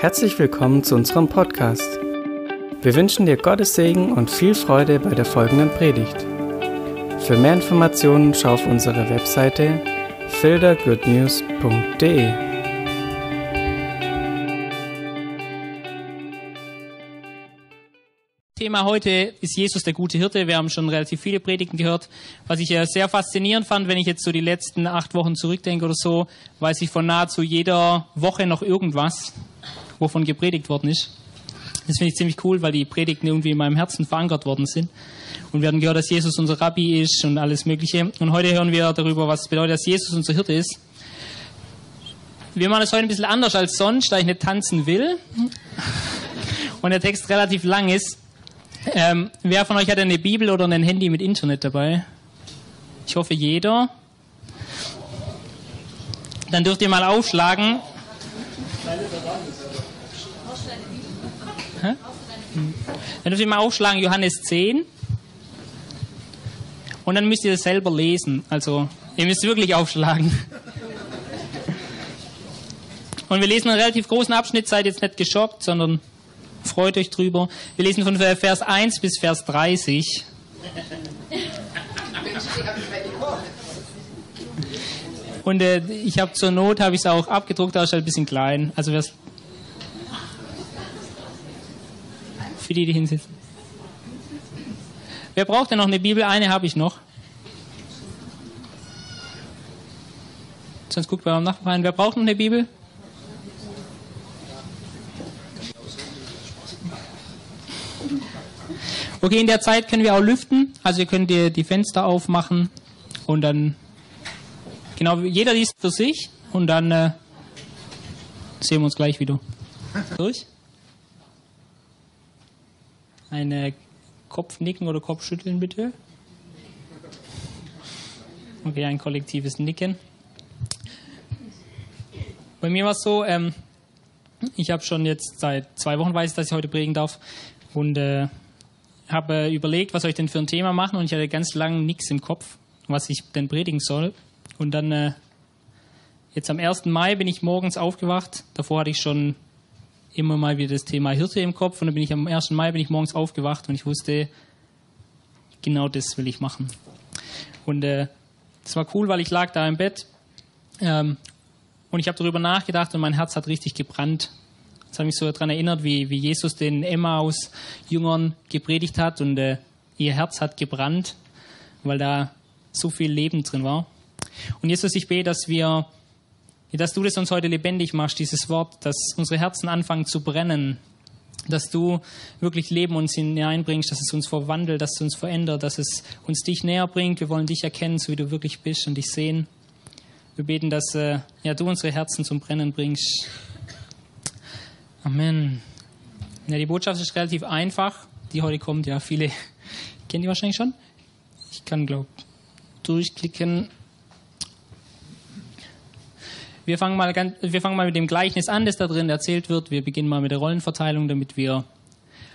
Herzlich willkommen zu unserem Podcast. Wir wünschen dir Gottes Segen und viel Freude bei der folgenden Predigt. Für mehr Informationen schau auf unsere Webseite fildergoodnews.de. Thema heute ist Jesus der gute Hirte. Wir haben schon relativ viele Predigten gehört. Was ich sehr faszinierend fand, wenn ich jetzt so die letzten acht Wochen zurückdenke oder so, weiß ich von nahezu jeder Woche noch irgendwas wovon gepredigt worden ist. Das finde ich ziemlich cool, weil die Predigten irgendwie in meinem Herzen verankert worden sind. Und wir haben gehört, dass Jesus unser Rabbi ist und alles Mögliche. Und heute hören wir darüber, was es bedeutet, dass Jesus unser Hirte ist. Wir machen es heute ein bisschen anders als sonst, da ich nicht tanzen will. Und der Text relativ lang ist. Ähm, wer von euch hat eine Bibel oder ein Handy mit Internet dabei? Ich hoffe jeder. Dann dürft ihr mal aufschlagen Hä? Dann dürft ihr mal aufschlagen, Johannes 10. Und dann müsst ihr das selber lesen. Also, ihr müsst wirklich aufschlagen. Und wir lesen einen relativ großen Abschnitt, seid jetzt nicht geschockt, sondern freut euch drüber. Wir lesen von Vers 1 bis Vers 30. Und äh, ich habe zur Not habe ich es auch abgedruckt, aber ist halt ein bisschen klein. Also wer für die, die hinsitzen. Wer braucht denn noch eine Bibel? Eine habe ich noch. Sonst guckt bei meinem Nachbarn. Wer braucht noch eine Bibel? Okay, in der Zeit können wir auch lüften. Also ihr könnt die, die Fenster aufmachen und dann genau jeder liest für sich und dann äh, sehen wir uns gleich wieder. Durch? Eine Kopfnicken oder Kopfschütteln bitte. Okay, ein kollektives Nicken. Bei mir war es so, ähm, ich habe schon jetzt seit zwei Wochen weiß, dass ich heute predigen darf und äh, habe äh, überlegt, was soll ich denn für ein Thema machen und ich hatte ganz lange nichts im Kopf, was ich denn predigen soll. Und dann äh, jetzt am 1. Mai bin ich morgens aufgewacht. Davor hatte ich schon immer mal wieder das Thema Hirte im Kopf und dann bin ich am 1. Mai bin ich morgens aufgewacht und ich wusste, genau das will ich machen. Und äh, das war cool, weil ich lag da im Bett ähm, und ich habe darüber nachgedacht und mein Herz hat richtig gebrannt. Das hat mich so daran erinnert, wie, wie Jesus den Emmaus-Jüngern gepredigt hat und äh, ihr Herz hat gebrannt, weil da so viel Leben drin war. Und Jesus, ich bete, dass wir dass du das uns heute lebendig machst, dieses Wort, dass unsere Herzen anfangen zu brennen, dass du wirklich Leben uns hineinbringst, dass es uns verwandelt, dass es uns verändert, dass es uns dich näher bringt. Wir wollen dich erkennen, so wie du wirklich bist und dich sehen. Wir beten, dass äh, ja, du unsere Herzen zum Brennen bringst. Amen. Ja, die Botschaft ist relativ einfach, die heute kommt. Ja, viele kennen die wahrscheinlich schon. Ich kann, glaube durchklicken. Wir fangen, mal ganz, wir fangen mal mit dem Gleichnis an, das da drin erzählt wird. Wir beginnen mal mit der Rollenverteilung, damit wir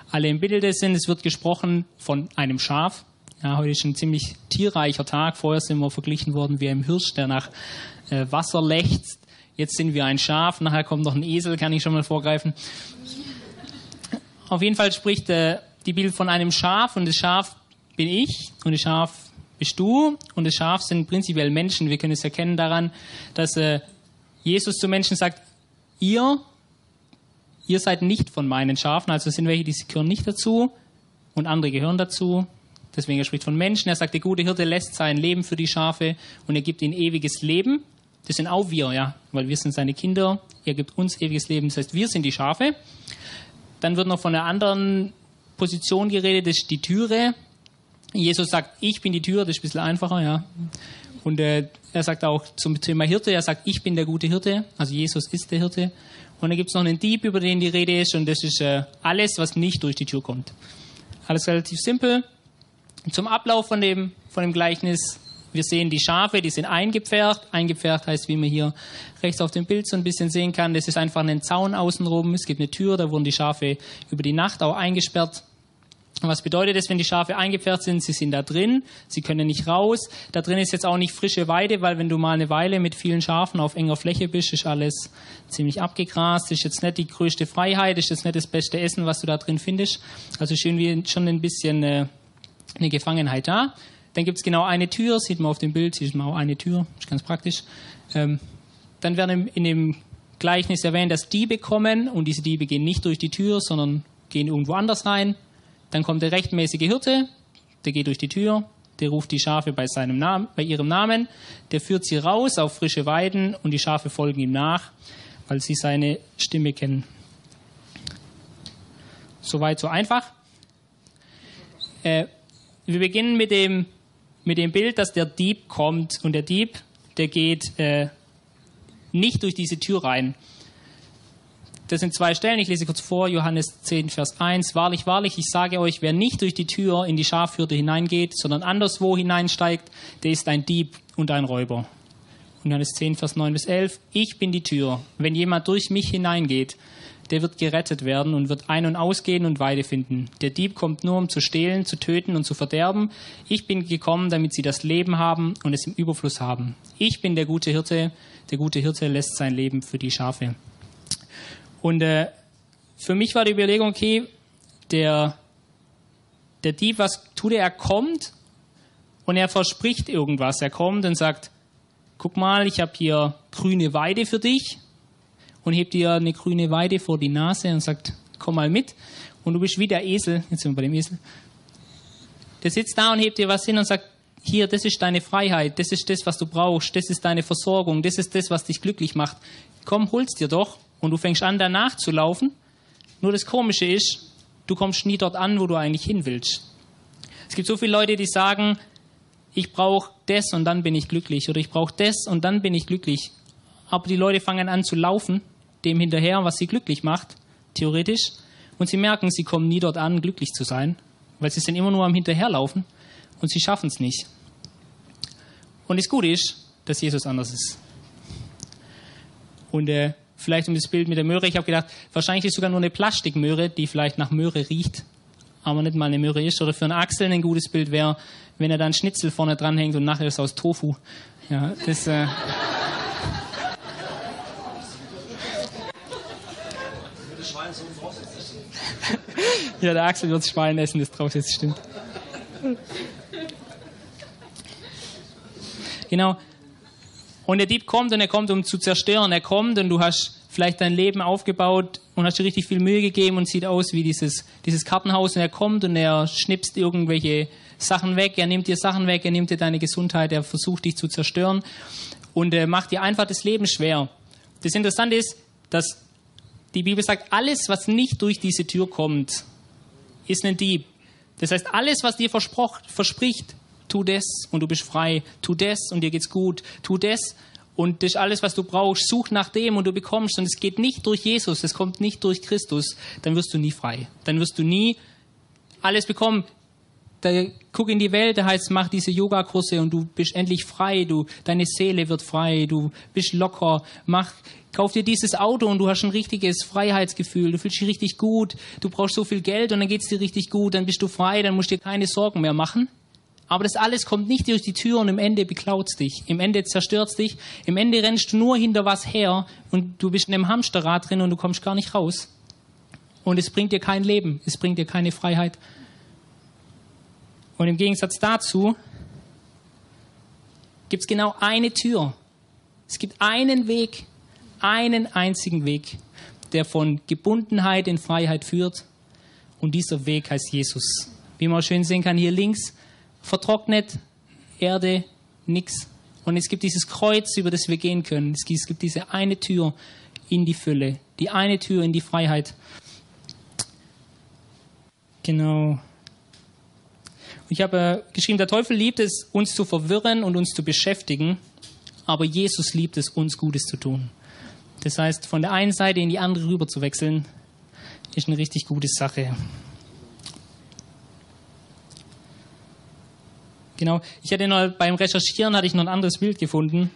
alle im Bilde sind. Es wird gesprochen von einem Schaf. Ja, heute ist ein ziemlich tierreicher Tag. Vorher sind wir verglichen worden wie ein Hirsch, der nach äh, Wasser lechzt. Jetzt sind wir ein Schaf. Nachher kommt noch ein Esel, kann ich schon mal vorgreifen. Auf jeden Fall spricht äh, die Bibel von einem Schaf und das Schaf bin ich und das Schaf bist du und das Schaf sind prinzipiell Menschen. Wir können es erkennen daran, dass äh, Jesus zu Menschen sagt, ihr, ihr seid nicht von meinen Schafen, also sind welche, die gehören nicht dazu und andere gehören dazu. Deswegen er spricht von Menschen. Er sagt, der gute Hirte lässt sein Leben für die Schafe und er gibt ihnen ewiges Leben. Das sind auch wir, ja, weil wir sind seine Kinder. Er gibt uns ewiges Leben. Das heißt, wir sind die Schafe. Dann wird noch von einer anderen Position geredet, das ist die Türe. Jesus sagt, ich bin die Tür, das ist ein bisschen einfacher, ja. Und äh, er sagt auch zum Thema Hirte, er sagt, ich bin der gute Hirte, also Jesus ist der Hirte. Und dann gibt es noch einen Dieb, über den die Rede ist, und das ist äh, alles, was nicht durch die Tür kommt. Alles relativ simpel. Zum Ablauf von dem, von dem Gleichnis, wir sehen die Schafe, die sind eingepfercht. Eingepfercht heißt, wie man hier rechts auf dem Bild so ein bisschen sehen kann, das ist einfach ein Zaun außenrum. Es gibt eine Tür, da wurden die Schafe über die Nacht auch eingesperrt. Was bedeutet das, wenn die Schafe eingepfercht sind? Sie sind da drin, sie können nicht raus. Da drin ist jetzt auch nicht frische Weide, weil wenn du mal eine Weile mit vielen Schafen auf enger Fläche bist, ist alles ziemlich abgegrast. Ist jetzt nicht die größte Freiheit, ist jetzt nicht das beste Essen, was du da drin findest. Also ist irgendwie schon ein bisschen äh, eine Gefangenheit da. Dann gibt es genau eine Tür, sieht man auf dem Bild, sieht man auch eine Tür, ist ganz praktisch. Ähm, dann werden in dem Gleichnis erwähnt, dass Diebe kommen und diese Diebe gehen nicht durch die Tür, sondern gehen irgendwo anders rein. Dann kommt der rechtmäßige Hirte, der geht durch die Tür, der ruft die Schafe bei, seinem Namen, bei ihrem Namen, der führt sie raus auf frische Weiden und die Schafe folgen ihm nach, weil sie seine Stimme kennen. Soweit so einfach. Äh, wir beginnen mit dem, mit dem Bild, dass der Dieb kommt und der Dieb, der geht äh, nicht durch diese Tür rein. Das sind zwei Stellen, ich lese kurz vor, Johannes 10, Vers 1. Wahrlich, wahrlich, ich sage euch, wer nicht durch die Tür in die Schafhürde hineingeht, sondern anderswo hineinsteigt, der ist ein Dieb und ein Räuber. Und Johannes 10, Vers 9 bis 11. Ich bin die Tür. Wenn jemand durch mich hineingeht, der wird gerettet werden und wird ein- und ausgehen und Weide finden. Der Dieb kommt nur, um zu stehlen, zu töten und zu verderben. Ich bin gekommen, damit sie das Leben haben und es im Überfluss haben. Ich bin der gute Hirte. Der gute Hirte lässt sein Leben für die Schafe. Und äh, für mich war die Überlegung, okay, der, der Dieb, was tut er? Er kommt und er verspricht irgendwas. Er kommt und sagt, guck mal, ich habe hier grüne Weide für dich und hebt dir eine grüne Weide vor die Nase und sagt, komm mal mit. Und du bist wie der Esel, jetzt sind wir bei dem Esel, der sitzt da und hebt dir was hin und sagt, hier, das ist deine Freiheit, das ist das, was du brauchst, das ist deine Versorgung, das ist das, was dich glücklich macht. Komm, hol's dir doch und du fängst an, danach zu laufen. Nur das Komische ist, du kommst nie dort an, wo du eigentlich hin willst. Es gibt so viele Leute, die sagen, ich brauche das und dann bin ich glücklich oder ich brauche das und dann bin ich glücklich. Aber die Leute fangen an zu laufen, dem hinterher, was sie glücklich macht, theoretisch, und sie merken, sie kommen nie dort an, glücklich zu sein, weil sie sind immer nur am Hinterherlaufen und sie schaffen es nicht. Und das Gute ist, dass Jesus anders ist. Und äh, vielleicht um das Bild mit der Möhre. Ich habe gedacht, wahrscheinlich ist sogar nur eine Plastikmöhre, die vielleicht nach Möhre riecht, aber nicht mal eine Möhre ist. Oder für einen Axel ein gutes Bild wäre, wenn er dann Schnitzel vorne dranhängt und nachher ist aus Tofu. Ja, das. Äh ja, der Axel wird Schwein essen, das drauf jetzt stimmt. Genau. Und der Dieb kommt und er kommt, um zu zerstören. Er kommt und du hast vielleicht dein Leben aufgebaut und hast dir richtig viel Mühe gegeben und sieht aus wie dieses, dieses Kartenhaus. Und er kommt und er schnipst irgendwelche Sachen weg. Er nimmt dir Sachen weg, er nimmt dir deine Gesundheit, er versucht dich zu zerstören und er macht dir einfach das Leben schwer. Das Interessante ist, dass die Bibel sagt, alles, was nicht durch diese Tür kommt, ist ein Dieb. Das heißt, alles, was dir verspricht, tu das und du bist frei, tu das und dir geht's gut, tu das und das ist alles, was du brauchst. Such nach dem und du bekommst. Und es geht nicht durch Jesus, es kommt nicht durch Christus. Dann wirst du nie frei. Dann wirst du nie alles bekommen. Da, guck in die Welt, da heißt, mach diese Yogakurse und du bist endlich frei. Du, deine Seele wird frei. Du bist locker. Mach, kauf dir dieses Auto und du hast ein richtiges Freiheitsgefühl. Du fühlst dich richtig gut. Du brauchst so viel Geld und dann geht's dir richtig gut. Dann bist du frei. Dann musst du dir keine Sorgen mehr machen. Aber das alles kommt nicht durch die Tür und im Ende beklaut dich. Im Ende zerstört dich. Im Ende rennst du nur hinter was her und du bist in einem Hamsterrad drin und du kommst gar nicht raus. Und es bringt dir kein Leben. Es bringt dir keine Freiheit. Und im Gegensatz dazu gibt es genau eine Tür. Es gibt einen Weg, einen einzigen Weg, der von Gebundenheit in Freiheit führt. Und dieser Weg heißt Jesus. Wie man schön sehen kann, hier links vertrocknet, Erde, nix. Und es gibt dieses Kreuz, über das wir gehen können. Es gibt diese eine Tür in die Fülle, die eine Tür in die Freiheit. Genau. Ich habe äh, geschrieben, der Teufel liebt es, uns zu verwirren und uns zu beschäftigen, aber Jesus liebt es, uns Gutes zu tun. Das heißt, von der einen Seite in die andere rüber zu wechseln, ist eine richtig gute Sache. Genau. Ich hatte noch beim Recherchieren hatte ich noch ein anderes Bild gefunden.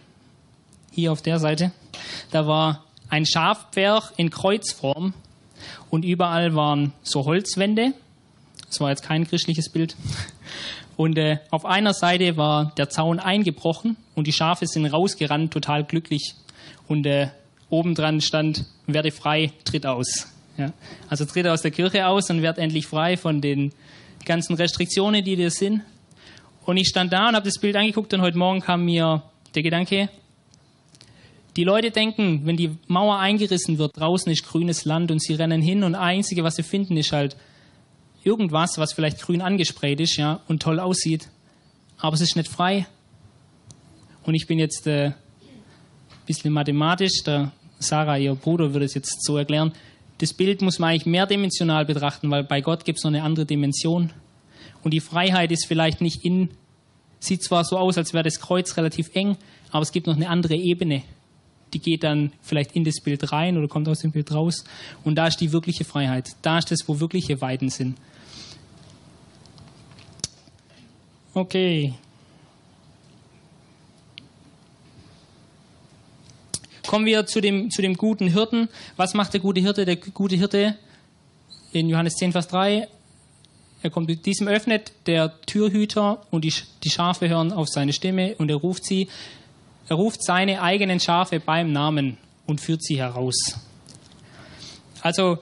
Hier auf der Seite. Da war ein Schafpferch in Kreuzform und überall waren so Holzwände Das war jetzt kein christliches Bild. Und äh, auf einer Seite war der Zaun eingebrochen und die Schafe sind rausgerannt, total glücklich. Und äh, obendran stand, werde frei, tritt aus. Ja. Also tritt aus der Kirche aus und werd endlich frei von den ganzen Restriktionen, die dir sind. Und ich stand da und habe das Bild angeguckt und heute Morgen kam mir der Gedanke, die Leute denken, wenn die Mauer eingerissen wird, draußen ist grünes Land und sie rennen hin und das Einzige, was sie finden, ist halt irgendwas, was vielleicht grün angesprayt ist, ja, und toll aussieht. Aber es ist nicht frei. Und ich bin jetzt äh, ein bisschen mathematisch, der Sarah, ihr Bruder, würde es jetzt so erklären. Das Bild muss man eigentlich mehrdimensional betrachten, weil bei Gott gibt es noch eine andere Dimension. Und die Freiheit ist vielleicht nicht in, sieht zwar so aus, als wäre das Kreuz relativ eng, aber es gibt noch eine andere Ebene. Die geht dann vielleicht in das Bild rein oder kommt aus dem Bild raus. Und da ist die wirkliche Freiheit. Da ist das, wo wirkliche Weiden sind. Okay. Kommen wir zu dem, zu dem guten Hirten. Was macht der gute Hirte? Der gute Hirte in Johannes 10, Vers 3. Er kommt diesem öffnet der Türhüter und die, die Schafe hören auf seine Stimme und er ruft sie. Er ruft seine eigenen Schafe beim Namen und führt sie heraus. Also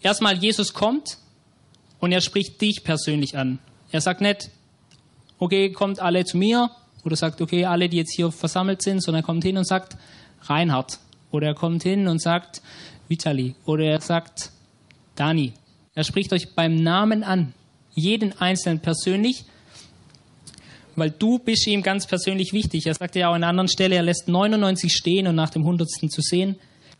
erstmal Jesus kommt und er spricht dich persönlich an. Er sagt nicht, okay, kommt alle zu mir oder sagt, okay, alle, die jetzt hier versammelt sind, sondern er kommt hin und sagt, Reinhard. Oder er kommt hin und sagt Vitali. Oder er sagt Dani. Er spricht euch beim Namen an. Jeden Einzelnen persönlich. Weil du bist ihm ganz persönlich wichtig. Er sagt ja auch an einer anderen Stelle, er lässt 99 stehen und nach dem Hundertsten zu sehen.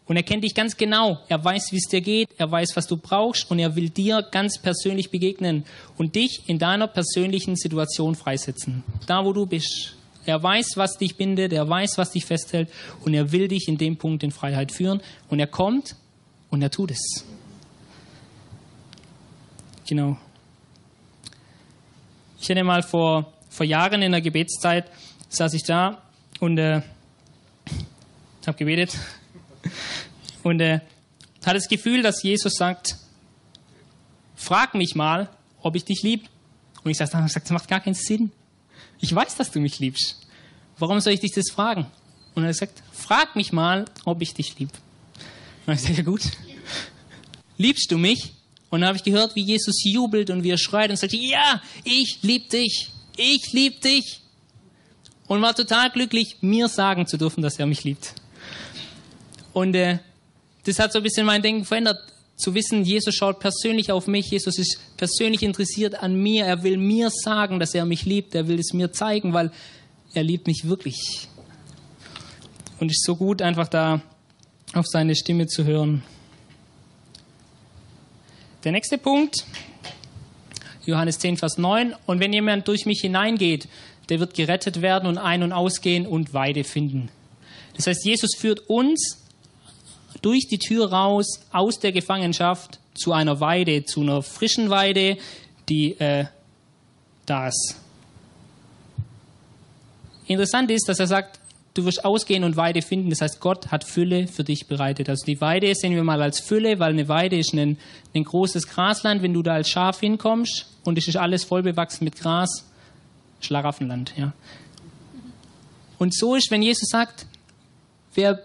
Und er kennt dich ganz genau. Er weiß, wie es dir geht. Er weiß, was du brauchst. Und er will dir ganz persönlich begegnen und dich in deiner persönlichen Situation freisetzen. Da, wo du bist. Er weiß, was dich bindet, er weiß, was dich festhält und er will dich in dem Punkt in Freiheit führen. Und er kommt und er tut es. Genau. Ich hatte mal vor, vor Jahren in der Gebetszeit, saß ich da und äh, habe gebetet und äh, hatte das Gefühl, dass Jesus sagt, frag mich mal, ob ich dich lieb. Und ich sagte, das macht gar keinen Sinn. Ich weiß, dass du mich liebst. Warum soll ich dich das fragen? Und er sagt, frag mich mal, ob ich dich lieb. Und ich sage, ja gut. Liebst du mich? Und dann habe ich gehört, wie Jesus jubelt und wie er schreit und sagt, ja, ich lieb dich. Ich lieb dich. Und war total glücklich, mir sagen zu dürfen, dass er mich liebt. Und äh, das hat so ein bisschen mein Denken verändert zu wissen, Jesus schaut persönlich auf mich, Jesus ist persönlich interessiert an mir, er will mir sagen, dass er mich liebt, er will es mir zeigen, weil er liebt mich wirklich. Und es ist so gut, einfach da auf seine Stimme zu hören. Der nächste Punkt, Johannes 10, Vers 9. Und wenn jemand durch mich hineingeht, der wird gerettet werden und ein- und ausgehen und Weide finden. Das heißt, Jesus führt uns durch die Tür raus aus der Gefangenschaft zu einer Weide, zu einer frischen Weide, die äh, da ist. Interessant ist, dass er sagt, du wirst ausgehen und Weide finden. Das heißt, Gott hat Fülle für dich bereitet. Also die Weide sehen wir mal als Fülle, weil eine Weide ist ein, ein großes Grasland. Wenn du da als Schaf hinkommst und es ist alles voll bewachsen mit Gras, Schlaraffenland. Ja. Und so ist, wenn Jesus sagt, wer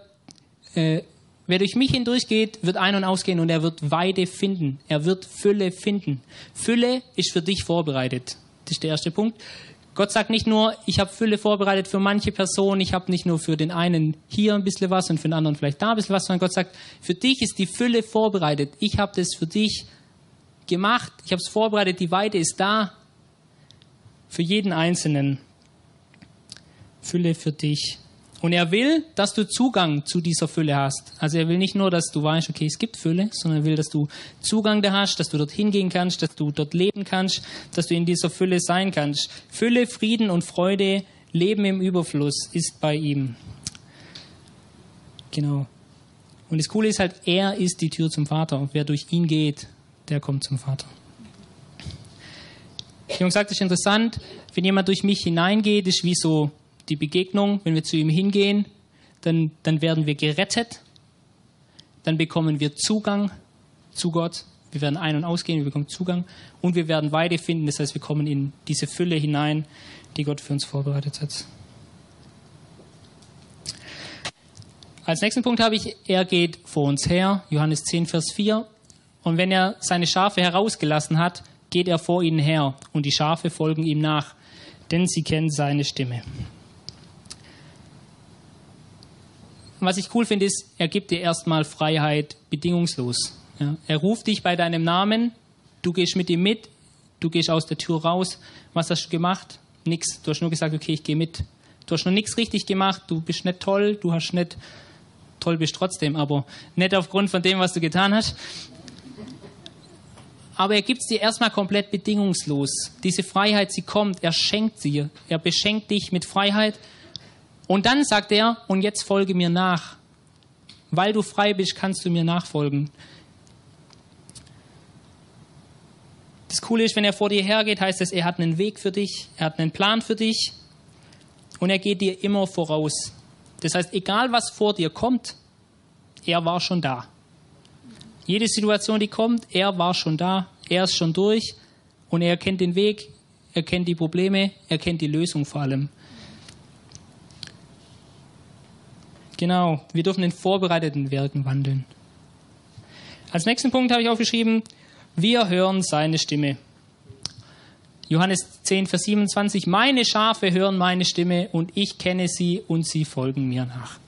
äh, Wer durch mich hindurchgeht, wird ein- und ausgehen und er wird Weide finden. Er wird Fülle finden. Fülle ist für dich vorbereitet. Das ist der erste Punkt. Gott sagt nicht nur, ich habe Fülle vorbereitet für manche Personen, ich habe nicht nur für den einen hier ein bisschen was und für den anderen vielleicht da ein bisschen was, sondern Gott sagt, für dich ist die Fülle vorbereitet. Ich habe das für dich gemacht, ich habe es vorbereitet, die Weide ist da. Für jeden Einzelnen. Fülle für dich. Und er will, dass du Zugang zu dieser Fülle hast. Also er will nicht nur, dass du weißt, okay, es gibt Fülle, sondern er will, dass du Zugang da hast, dass du dort hingehen kannst, dass du dort leben kannst, dass du in dieser Fülle sein kannst. Fülle, Frieden und Freude, Leben im Überfluss ist bei ihm. Genau. Und das Coole ist halt, er ist die Tür zum Vater. Und wer durch ihn geht, der kommt zum Vater. Jung sagt, es ist interessant, wenn jemand durch mich hineingeht, ist wie so die Begegnung, wenn wir zu ihm hingehen, dann, dann werden wir gerettet, dann bekommen wir Zugang zu Gott Wir werden ein- und ausgehen, wir bekommen Zugang und wir werden Weide finden. Das heißt, wir kommen in diese Fülle hinein, die Gott für uns vorbereitet hat. Als nächsten Punkt habe ich, er geht vor uns her, Johannes 10, Vers 4. Und wenn er seine Schafe herausgelassen hat, geht er vor ihnen her und die Schafe folgen ihm nach, denn sie kennen seine Stimme. Was ich cool finde, ist, er gibt dir erstmal Freiheit bedingungslos. Ja, er ruft dich bei deinem Namen, du gehst mit ihm mit, du gehst aus der Tür raus. Was hast du gemacht? Nix. Du hast nur gesagt, okay, ich gehe mit. Du hast noch nichts richtig gemacht, du bist nicht toll, du hast nicht toll bist trotzdem, aber nicht aufgrund von dem, was du getan hast. Aber er gibt es dir erstmal komplett bedingungslos. Diese Freiheit, sie kommt, er schenkt sie. Er beschenkt dich mit Freiheit. Und dann sagt er, und jetzt folge mir nach. Weil du frei bist, kannst du mir nachfolgen. Das Coole ist, wenn er vor dir hergeht, heißt es, er hat einen Weg für dich, er hat einen Plan für dich und er geht dir immer voraus. Das heißt, egal was vor dir kommt, er war schon da. Jede Situation, die kommt, er war schon da, er ist schon durch und er kennt den Weg, er kennt die Probleme, er kennt die Lösung vor allem. Genau, wir dürfen in vorbereiteten Werken wandeln. Als nächsten Punkt habe ich aufgeschrieben, wir hören seine Stimme. Johannes 10, Vers 27, meine Schafe hören meine Stimme und ich kenne sie und sie folgen mir nach.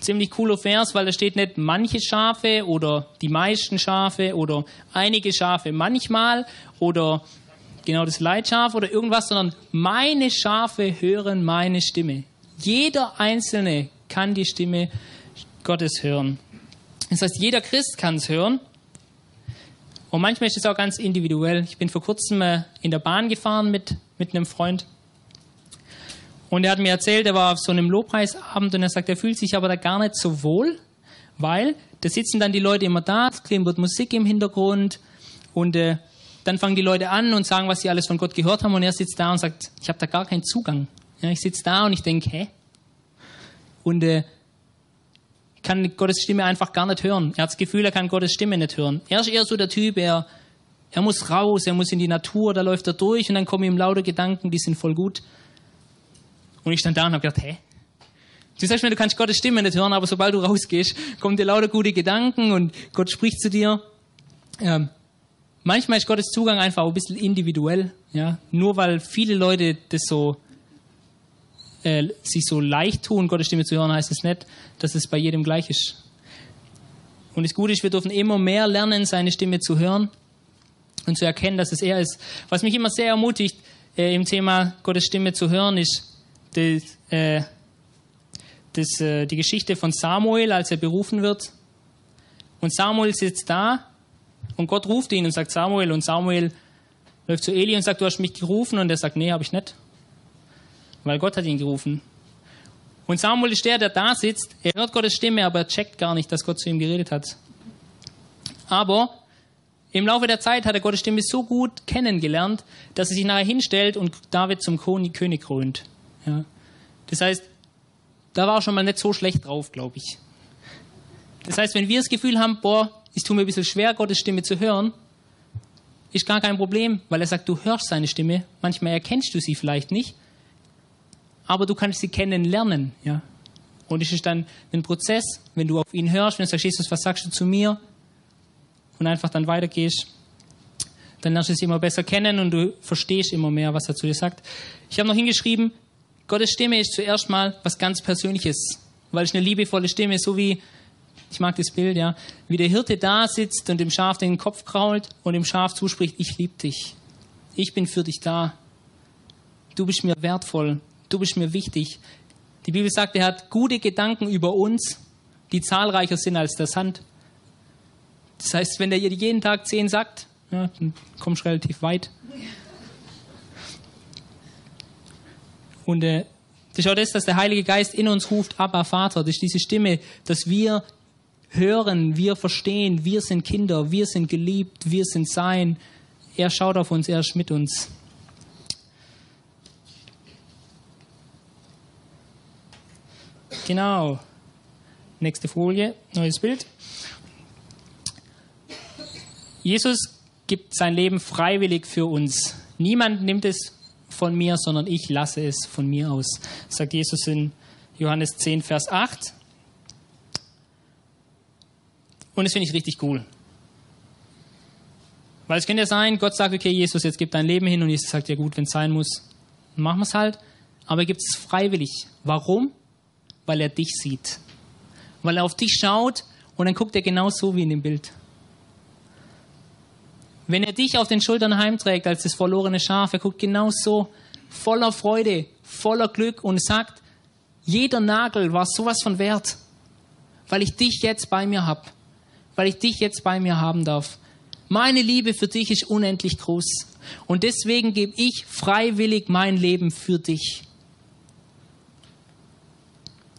Ziemlich cooler Vers, weil da steht nicht manche Schafe oder die meisten Schafe oder einige Schafe manchmal oder genau das Leitschaf oder irgendwas, sondern meine Schafe hören meine Stimme. Jeder Einzelne kann die Stimme Gottes hören. Das heißt, jeder Christ kann es hören und manchmal ist es auch ganz individuell. Ich bin vor kurzem äh, in der Bahn gefahren mit, mit einem Freund. Und er hat mir erzählt, er war auf so einem Lobpreisabend und er sagt, er fühlt sich aber da gar nicht so wohl, weil da sitzen dann die Leute immer da, es klimpert Musik im Hintergrund und äh, dann fangen die Leute an und sagen, was sie alles von Gott gehört haben und er sitzt da und sagt, ich habe da gar keinen Zugang. Ja, ich sitze da und ich denke, hä? Und äh, kann Gottes Stimme einfach gar nicht hören. Er hat das Gefühl, er kann Gottes Stimme nicht hören. Er ist eher so der Typ, er, er muss raus, er muss in die Natur, da läuft er durch und dann kommen ihm lauter Gedanken, die sind voll gut. Und ich stand da und habe gedacht, hä? Du sagst mir, du kannst Gottes Stimme nicht hören, aber sobald du rausgehst, kommen dir lauter gute Gedanken und Gott spricht zu dir. Ähm, manchmal ist Gottes Zugang einfach ein bisschen individuell. Ja? Nur weil viele Leute das so äh, sich so leicht tun, Gottes Stimme zu hören, heißt es nicht, dass es bei jedem gleich ist. Und das Gute ist, wir dürfen immer mehr lernen, seine Stimme zu hören und zu erkennen, dass es er ist. Was mich immer sehr ermutigt, äh, im Thema Gottes Stimme zu hören, ist die, äh, das, äh, die Geschichte von Samuel, als er berufen wird. Und Samuel sitzt da und Gott ruft ihn und sagt Samuel und Samuel läuft zu Eli und sagt, du hast mich gerufen und er sagt, nee, habe ich nicht weil Gott hat ihn gerufen. Und Samuel ist der, der da sitzt, er hört Gottes Stimme, aber er checkt gar nicht, dass Gott zu ihm geredet hat. Aber im Laufe der Zeit hat er Gottes Stimme so gut kennengelernt, dass er sich nachher hinstellt und David zum König krönt. Ja. Das heißt, da war er schon mal nicht so schlecht drauf, glaube ich. Das heißt, wenn wir das Gefühl haben, boah, es tut mir ein bisschen schwer, Gottes Stimme zu hören, ist gar kein Problem, weil er sagt, du hörst seine Stimme. Manchmal erkennst du sie vielleicht nicht, aber du kannst sie kennenlernen. Ja? Und es ist dann ein Prozess, wenn du auf ihn hörst, wenn du sagst, Jesus, was sagst du zu mir? Und einfach dann weitergehst, dann lernst du sie immer besser kennen und du verstehst immer mehr, was er zu dir sagt. Ich habe noch hingeschrieben, Gottes Stimme ist zuerst mal was ganz Persönliches, weil es eine liebevolle Stimme, so wie, ich mag das Bild, ja, wie der Hirte da sitzt und dem Schaf den Kopf krault und dem Schaf zuspricht, ich liebe dich. Ich bin für dich da. Du bist mir wertvoll du bist mir wichtig. Die Bibel sagt, er hat gute Gedanken über uns, die zahlreicher sind als der Sand. Das heißt, wenn er jeden Tag zehn sagt, ja, dann kommst du relativ weit. Und äh, das ist auch das, dass der Heilige Geist in uns ruft, Abba Vater. Das ist diese Stimme, dass wir hören, wir verstehen, wir sind Kinder, wir sind geliebt, wir sind sein. Er schaut auf uns, er ist mit uns. Genau. Nächste Folie, neues Bild. Jesus gibt sein Leben freiwillig für uns. Niemand nimmt es von mir, sondern ich lasse es von mir aus, sagt Jesus in Johannes 10, Vers 8. Und das finde ich richtig cool. Weil es könnte ja sein, Gott sagt, okay, Jesus, jetzt gib dein Leben hin und Jesus sagt, ja gut, wenn es sein muss, machen wir es halt. Aber er gibt es freiwillig. Warum? Weil er dich sieht. Weil er auf dich schaut und dann guckt er genau so wie in dem Bild. Wenn er dich auf den Schultern heimträgt als das verlorene Schaf, er guckt genau so voller Freude, voller Glück und sagt, jeder Nagel war sowas von wert, weil ich dich jetzt bei mir habe, weil ich dich jetzt bei mir haben darf. Meine Liebe für dich ist unendlich groß und deswegen gebe ich freiwillig mein Leben für dich.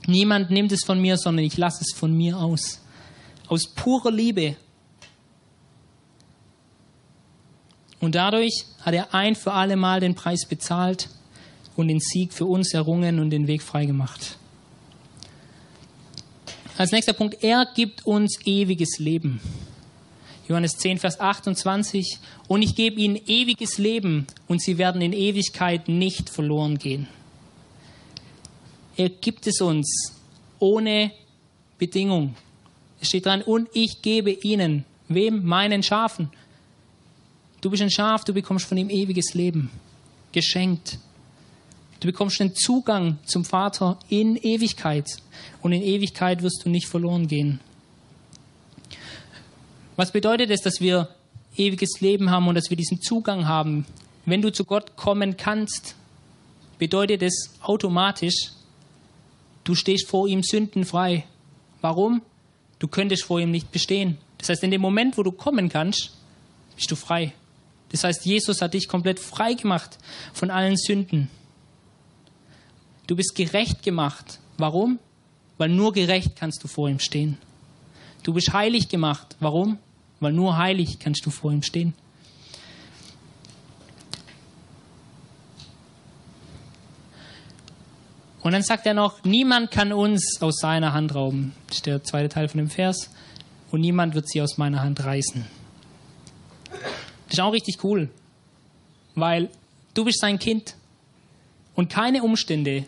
Niemand nimmt es von mir, sondern ich lasse es von mir aus. Aus purer Liebe. Und dadurch hat er ein für alle Mal den Preis bezahlt und den Sieg für uns errungen und den Weg freigemacht. Als nächster Punkt, er gibt uns ewiges Leben. Johannes 10, Vers 28. Und ich gebe ihnen ewiges Leben und sie werden in Ewigkeit nicht verloren gehen. Er gibt es uns ohne Bedingung. Es steht dran, und ich gebe ihnen, wem? Meinen Schafen. Du bist ein Schaf, du bekommst von ihm ewiges Leben. Geschenkt. Du bekommst den Zugang zum Vater in Ewigkeit. Und in Ewigkeit wirst du nicht verloren gehen. Was bedeutet es, dass wir ewiges Leben haben und dass wir diesen Zugang haben? Wenn du zu Gott kommen kannst, bedeutet es automatisch, Du stehst vor ihm sündenfrei. Warum? Du könntest vor ihm nicht bestehen. Das heißt, in dem Moment, wo du kommen kannst, bist du frei. Das heißt, Jesus hat dich komplett frei gemacht von allen Sünden. Du bist gerecht gemacht. Warum? Weil nur gerecht kannst du vor ihm stehen. Du bist heilig gemacht. Warum? Weil nur heilig kannst du vor ihm stehen. Und dann sagt er noch, niemand kann uns aus seiner Hand rauben. Das ist der zweite Teil von dem Vers. Und niemand wird sie aus meiner Hand reißen. Das ist auch richtig cool, weil du bist sein Kind. Und keine Umstände,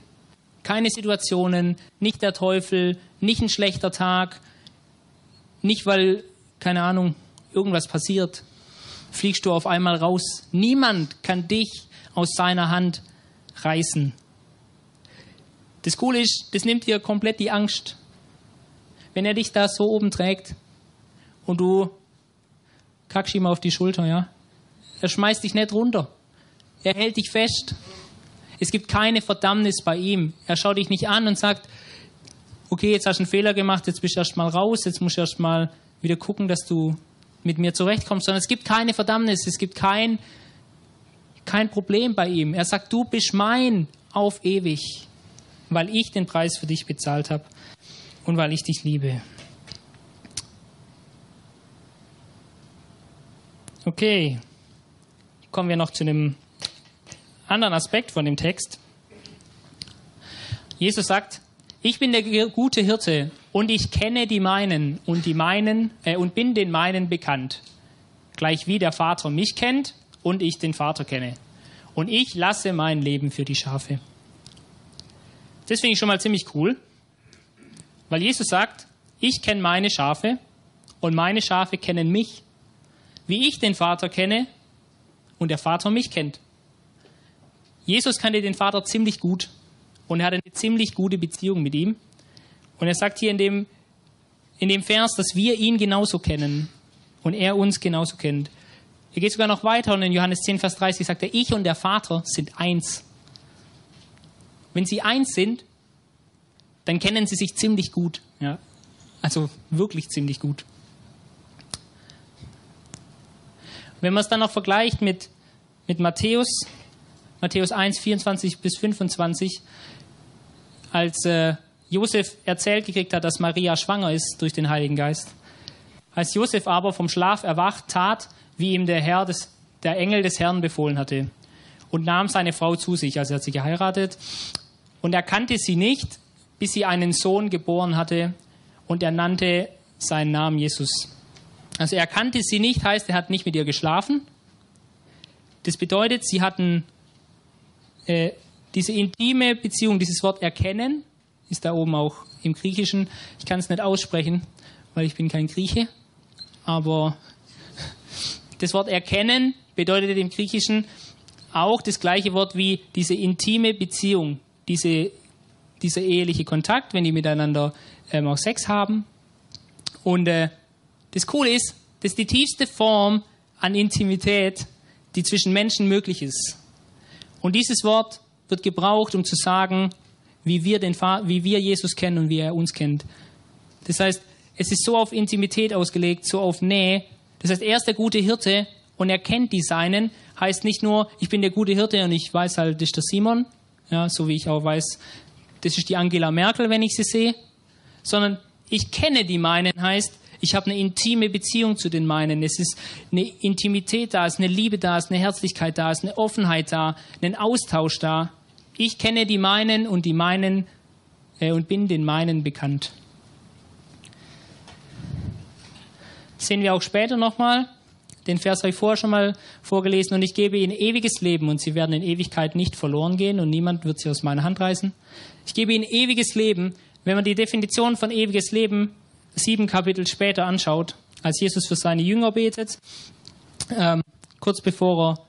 keine Situationen, nicht der Teufel, nicht ein schlechter Tag, nicht weil, keine Ahnung, irgendwas passiert, fliegst du auf einmal raus. Niemand kann dich aus seiner Hand reißen. Das Coole ist, das nimmt dir komplett die Angst. Wenn er dich da so oben trägt und du kackst ihm auf die Schulter, ja. Er schmeißt dich nicht runter. Er hält dich fest. Es gibt keine Verdammnis bei ihm. Er schaut dich nicht an und sagt, okay, jetzt hast du einen Fehler gemacht, jetzt bist du erst mal raus, jetzt musst du erst mal wieder gucken, dass du mit mir zurechtkommst, sondern es gibt keine Verdammnis, es gibt kein, kein Problem bei ihm. Er sagt, du bist mein auf ewig weil ich den Preis für dich bezahlt habe und weil ich dich liebe. Okay, kommen wir noch zu einem anderen Aspekt von dem Text. Jesus sagt, ich bin der gute Hirte und ich kenne die meinen und die meinen äh, und bin den meinen bekannt, gleich wie der Vater mich kennt und ich den Vater kenne. Und ich lasse mein Leben für die Schafe. Das finde ich schon mal ziemlich cool, weil Jesus sagt, ich kenne meine Schafe und meine Schafe kennen mich, wie ich den Vater kenne und der Vater mich kennt. Jesus kannte den Vater ziemlich gut und er hatte eine ziemlich gute Beziehung mit ihm. Und er sagt hier in dem, in dem Vers, dass wir ihn genauso kennen und er uns genauso kennt. Er geht sogar noch weiter und in Johannes 10, Vers 30 sagt er, ich und der Vater sind eins. Wenn sie eins sind, dann kennen sie sich ziemlich gut. Ja? Also wirklich ziemlich gut. Wenn man es dann noch vergleicht mit, mit Matthäus, Matthäus 1, 24 bis 25, als äh, Josef erzählt gekriegt hat, dass Maria schwanger ist durch den Heiligen Geist. Als Josef aber vom Schlaf erwacht, tat, wie ihm der Herr des, der Engel des Herrn befohlen hatte und nahm seine Frau zu sich, also er hat sie geheiratet und er kannte sie nicht, bis sie einen Sohn geboren hatte und er nannte seinen Namen Jesus. Also er kannte sie nicht, heißt, er hat nicht mit ihr geschlafen. Das bedeutet, sie hatten äh, diese intime Beziehung, dieses Wort erkennen, ist da oben auch im Griechischen. Ich kann es nicht aussprechen, weil ich bin kein Grieche. Aber das Wort erkennen bedeutet im Griechischen auch das gleiche Wort wie diese intime Beziehung, diese, dieser eheliche Kontakt, wenn die miteinander ähm, auch Sex haben. Und äh, das Coole ist, das ist die tiefste Form an Intimität, die zwischen Menschen möglich ist. Und dieses Wort wird gebraucht, um zu sagen, wie wir, den, wie wir Jesus kennen und wie er uns kennt. Das heißt, es ist so auf Intimität ausgelegt, so auf Nähe. Das heißt, er ist der gute Hirte und er kennt die Seinen. Heißt nicht nur, ich bin der gute Hirte und ich weiß halt, das ist der Simon, ja, so wie ich auch weiß, das ist die Angela Merkel, wenn ich sie sehe, sondern ich kenne die meinen, heißt, ich habe eine intime Beziehung zu den meinen. Es ist eine Intimität da, es ist eine Liebe da, es ist eine Herzlichkeit da, es ist eine Offenheit da, ein Austausch da. Ich kenne die meinen und die meinen äh, und bin den meinen bekannt. sehen wir auch später nochmal. Den Vers habe ich vorher schon mal vorgelesen. Und ich gebe ihnen ewiges Leben und sie werden in Ewigkeit nicht verloren gehen und niemand wird sie aus meiner Hand reißen. Ich gebe ihnen ewiges Leben. Wenn man die Definition von ewiges Leben sieben Kapitel später anschaut, als Jesus für seine Jünger betet, ähm, kurz bevor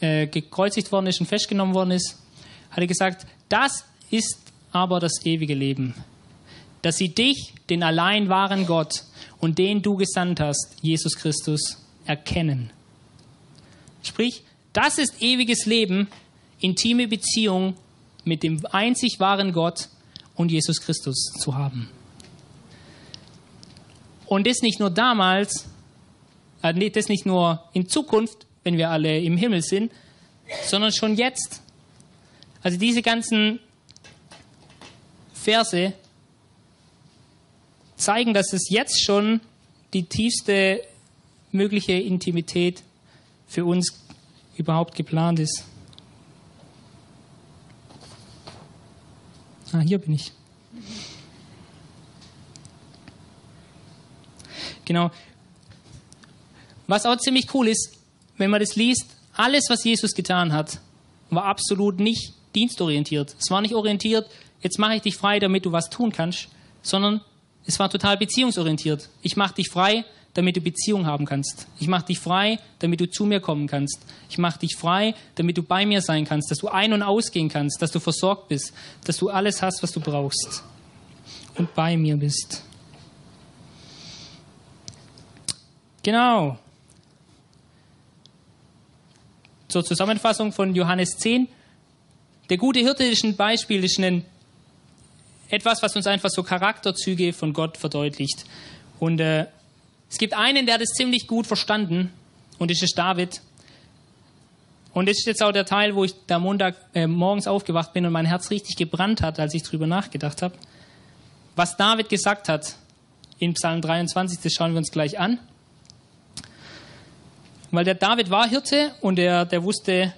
er äh, gekreuzigt worden ist und festgenommen worden ist, hat er gesagt, das ist aber das ewige Leben, dass sie dich, den allein wahren Gott und den du gesandt hast, Jesus Christus, erkennen. Sprich, das ist ewiges Leben, intime Beziehung mit dem einzig wahren Gott und Jesus Christus zu haben. Und das nicht nur damals, äh, das nicht nur in Zukunft, wenn wir alle im Himmel sind, sondern schon jetzt. Also diese ganzen Verse zeigen, dass es jetzt schon die tiefste mögliche Intimität für uns überhaupt geplant ist. Ah, hier bin ich. Genau. Was auch ziemlich cool ist, wenn man das liest, alles, was Jesus getan hat, war absolut nicht dienstorientiert. Es war nicht orientiert, jetzt mache ich dich frei, damit du was tun kannst, sondern es war total beziehungsorientiert. Ich mache dich frei, damit du Beziehung haben kannst. Ich mache dich frei, damit du zu mir kommen kannst. Ich mache dich frei, damit du bei mir sein kannst, dass du ein- und ausgehen kannst, dass du versorgt bist, dass du alles hast, was du brauchst und bei mir bist. Genau. Zur Zusammenfassung von Johannes 10. Der gute Hirte ist ein Beispiel, ist ein etwas, was uns einfach so Charakterzüge von Gott verdeutlicht. Und äh, es gibt einen, der es ziemlich gut verstanden, und das ist David. Und das ist jetzt auch der Teil, wo ich da Montag äh, morgens aufgewacht bin und mein Herz richtig gebrannt hat, als ich drüber nachgedacht habe. Was David gesagt hat in Psalm 23, das schauen wir uns gleich an. Weil der David war Hirte und der, der wusste,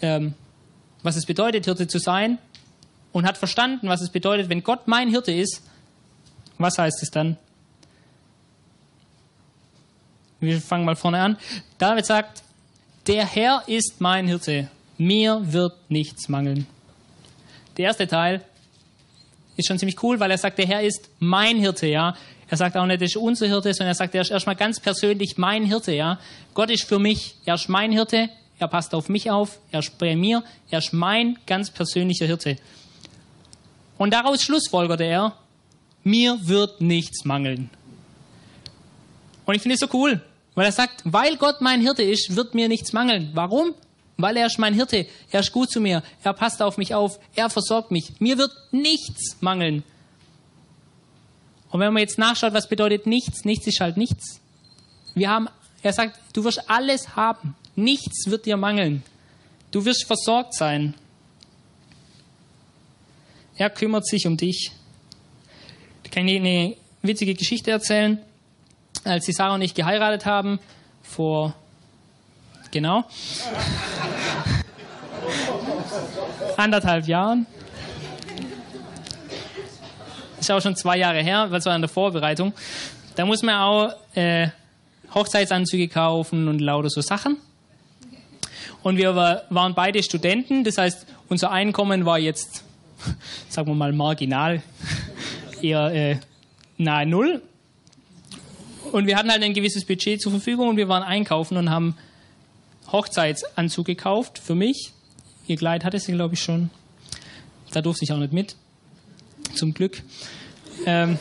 ähm, was es bedeutet, Hirte zu sein und hat verstanden, was es bedeutet, wenn Gott mein Hirte ist. Was heißt es dann? Wir fangen mal vorne an. David sagt, der Herr ist mein Hirte, mir wird nichts mangeln. Der erste Teil ist schon ziemlich cool, weil er sagt, der Herr ist mein Hirte, ja. Er sagt auch nicht, das ist unser Hirte, sondern er sagt, er ist erstmal ganz persönlich mein Hirte, ja. Gott ist für mich, er ist mein Hirte, er passt auf mich auf, er ist bei mir, er ist mein ganz persönlicher Hirte. Und daraus schlussfolgerte er, mir wird nichts mangeln. Und ich finde es so cool, weil er sagt, weil Gott mein Hirte ist, wird mir nichts mangeln. Warum? Weil er ist mein Hirte, er ist gut zu mir, er passt auf mich auf, er versorgt mich. Mir wird nichts mangeln. Und wenn man jetzt nachschaut, was bedeutet nichts, nichts ist halt nichts. Wir haben, er sagt, du wirst alles haben. Nichts wird dir mangeln. Du wirst versorgt sein. Er kümmert sich um dich. Ich kann Ihnen eine witzige Geschichte erzählen. Als die Sarah und ich geheiratet haben, vor, genau, anderthalb Jahren. Ist auch schon zwei Jahre her, weil es war in der Vorbereitung. da muss man auch äh, Hochzeitsanzüge kaufen und lauter so Sachen. Und wir war, waren beide Studenten, das heißt, unser Einkommen war jetzt, sagen wir mal, marginal, eher äh, nahe Null. Und wir hatten halt ein gewisses Budget zur Verfügung und wir waren einkaufen und haben Hochzeitsanzug gekauft für mich. Ihr Kleid hatte sie, glaube ich, schon. Da durfte ich auch nicht mit. Zum Glück. Ähm,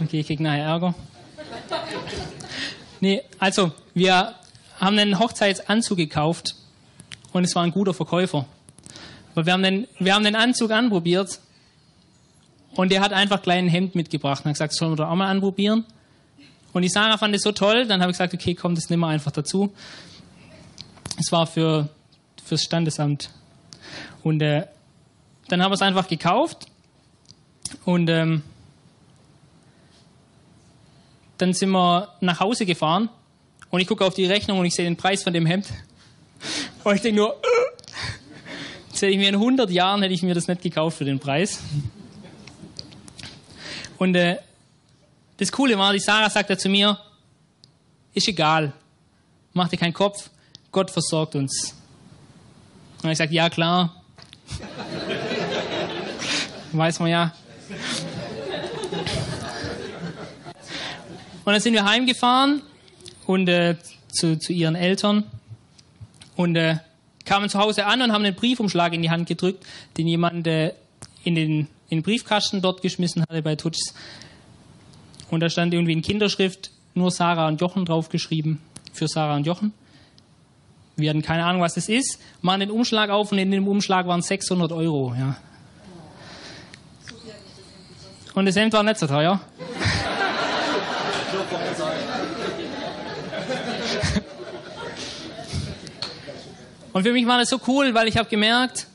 Okay, ich kriege nachher Ärger. Nee, also, wir haben einen Hochzeitsanzug gekauft und es war ein guter Verkäufer. Aber wir haben den, wir haben den Anzug anprobiert und der hat einfach gleich ein Hemd mitgebracht und hat gesagt, sollen wir doch auch mal anprobieren? Und die Sarah fand es so toll, dann habe ich gesagt, okay, komm, das nehmen wir einfach dazu. Es war für fürs Standesamt. Und äh, dann haben wir es einfach gekauft und ähm, dann sind wir nach Hause gefahren und ich gucke auf die Rechnung und ich sehe den Preis von dem Hemd. Und ich denke nur, äh, hätte ich mir in 100 Jahren hätte ich mir das nicht gekauft für den Preis. Und äh, das Coole war, die Sarah sagte zu mir, ist egal, mach dir keinen Kopf, Gott versorgt uns. Und ich sagte, ja klar. Weiß man ja. Und dann sind wir heimgefahren und äh, zu, zu ihren Eltern und äh, kamen zu Hause an und haben einen Briefumschlag in die Hand gedrückt, den jemand äh, in, den, in den Briefkasten dort geschmissen hatte bei Tutsch. Und da stand irgendwie in Kinderschrift nur Sarah und Jochen draufgeschrieben, für Sarah und Jochen. Wir hatten keine Ahnung, was das ist, machen den Umschlag auf und in dem Umschlag waren 600 Euro. Ja. Und das Hemd war nicht so teuer. Und für mich war das so cool, weil ich habe gemerkt,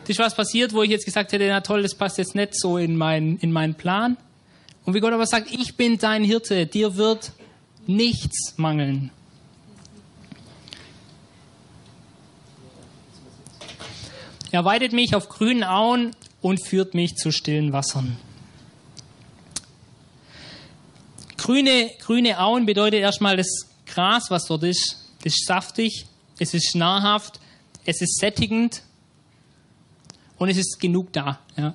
das ist was passiert, wo ich jetzt gesagt hätte, na toll, das passt jetzt nicht so in, mein, in meinen Plan. Und wie Gott aber sagt, ich bin dein Hirte, dir wird nichts mangeln. Er weidet mich auf grünen Auen und führt mich zu stillen Wassern. Grüne, grüne Auen bedeutet erstmal das Gras, was dort ist, ist saftig, es ist nahrhaft, es ist sättigend und es ist genug da. Ja.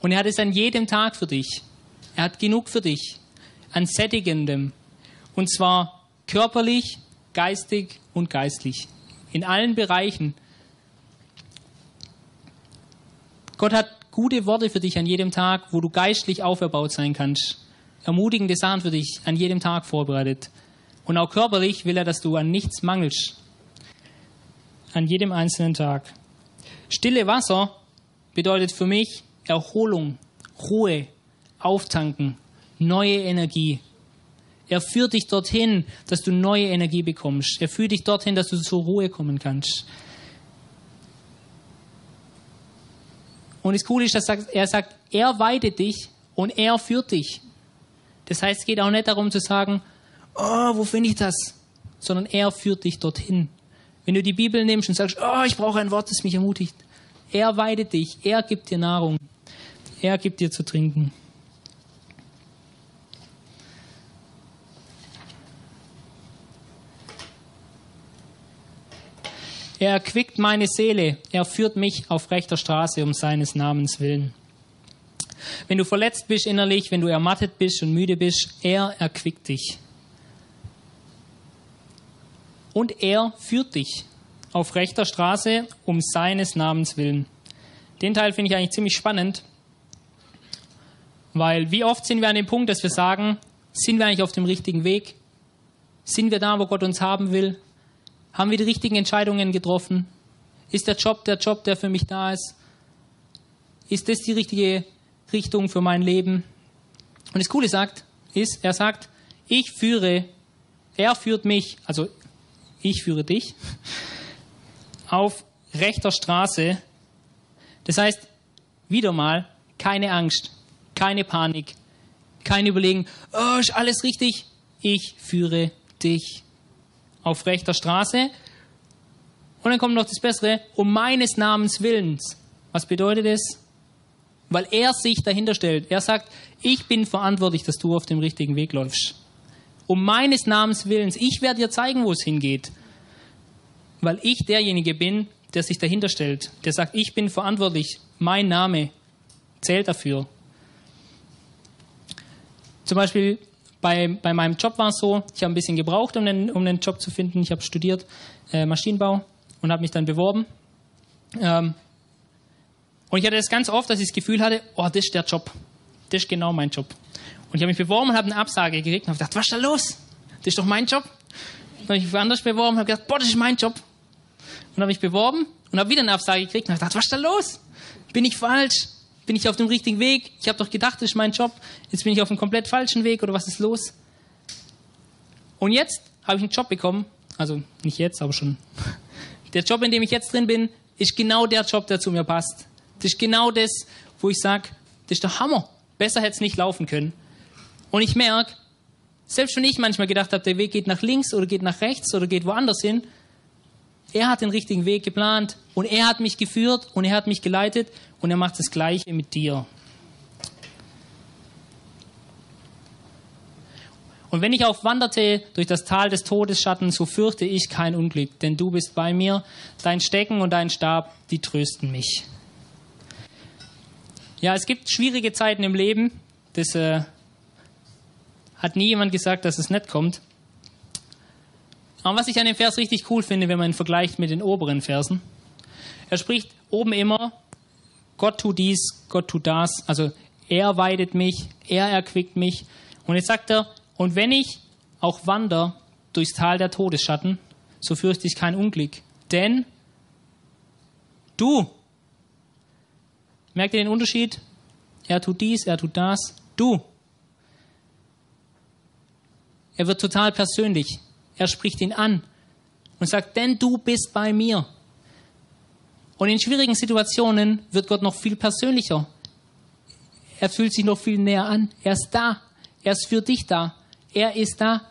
Und er hat es an jedem Tag für dich. Er hat genug für dich an sättigendem. Und zwar körperlich, geistig und geistlich. In allen Bereichen. Gott hat gute Worte für dich an jedem Tag, wo du geistlich auferbaut sein kannst. Ermutigende Sachen für dich an jedem Tag vorbereitet. Und auch körperlich will er, dass du an nichts mangelst. An jedem einzelnen Tag. Stille Wasser bedeutet für mich Erholung, Ruhe, Auftanken, neue Energie. Er führt dich dorthin, dass du neue Energie bekommst. Er führt dich dorthin, dass du zur Ruhe kommen kannst. Und das Coole ist, dass er sagt, er weidet dich und er führt dich. Das heißt, es geht auch nicht darum zu sagen, oh, wo finde ich das? Sondern er führt dich dorthin. Wenn du die Bibel nimmst und sagst, oh, ich brauche ein Wort, das mich ermutigt. Er weidet dich, er gibt dir Nahrung, er gibt dir zu trinken. Er erquickt meine Seele, er führt mich auf rechter Straße um seines Namens willen. Wenn du verletzt bist innerlich, wenn du ermattet bist und müde bist, er erquickt dich und er führt dich auf rechter Straße um seines Namens willen. Den Teil finde ich eigentlich ziemlich spannend, weil wie oft sind wir an dem Punkt, dass wir sagen, sind wir eigentlich auf dem richtigen Weg? Sind wir da, wo Gott uns haben will? Haben wir die richtigen Entscheidungen getroffen? Ist der Job der Job, der für mich da ist? Ist das die richtige Richtung für mein Leben? Und das Coole sagt, ist, er sagt, ich führe, er führt mich, also ich führe dich, auf rechter Straße. Das heißt, wieder mal, keine Angst, keine Panik, kein Überlegen, oh, ist alles richtig, ich führe dich auf rechter Straße. Und dann kommt noch das Bessere, um meines Namens Willens. Was bedeutet es? Weil er sich dahinter stellt. Er sagt, ich bin verantwortlich, dass du auf dem richtigen Weg läufst. Um meines Namens Willens. Ich werde dir zeigen, wo es hingeht. Weil ich derjenige bin, der sich dahinter stellt. Der sagt, ich bin verantwortlich. Mein Name zählt dafür. Zum Beispiel bei, bei meinem Job war es so, ich habe ein bisschen gebraucht, um einen, um Job zu finden. Ich habe studiert äh, Maschinenbau und habe mich dann beworben. Ähm, und ich hatte das ganz oft, dass ich das Gefühl hatte, oh, das ist der Job. Das ist genau mein Job. Und ich habe mich beworben und habe eine Absage gekriegt und habe gedacht, was ist da los? Das ist doch mein Job. Dann habe ich mich woanders beworben und habe gedacht, boah, das ist mein Job. Und habe mich beworben und habe wieder eine Absage gekriegt und habe gedacht, was ist da los? Bin ich falsch? Bin ich auf dem richtigen Weg? Ich habe doch gedacht, das ist mein Job. Jetzt bin ich auf einem komplett falschen Weg oder was ist los? Und jetzt habe ich einen Job bekommen. Also nicht jetzt, aber schon. Der Job, in dem ich jetzt drin bin, ist genau der Job, der zu mir passt. Das ist genau das, wo ich sage, das ist der Hammer. Besser hätte es nicht laufen können. Und ich merke, selbst wenn ich manchmal gedacht habe, der Weg geht nach links oder geht nach rechts oder geht woanders hin, er hat den richtigen Weg geplant und er hat mich geführt und er hat mich geleitet und er macht das Gleiche mit dir. Und wenn ich auch wanderte durch das Tal des Todesschatten, so fürchte ich kein Unglück, denn du bist bei mir, dein Stecken und dein Stab, die trösten mich. Ja, es gibt schwierige Zeiten im Leben. Das äh, hat nie jemand gesagt, dass es nicht kommt. Aber was ich an dem Vers richtig cool finde, wenn man ihn vergleicht mit den oberen Versen, er spricht oben immer, Gott tut dies, Gott tut das, also er weidet mich, er erquickt mich. Und jetzt sagt er, und wenn ich auch wander durchs Tal der Todesschatten, so fürchte ich kein Unglück. Denn du Merkt ihr den Unterschied? Er tut dies, er tut das. Du. Er wird total persönlich. Er spricht ihn an und sagt, denn du bist bei mir. Und in schwierigen Situationen wird Gott noch viel persönlicher. Er fühlt sich noch viel näher an. Er ist da. Er ist für dich da. Er ist da.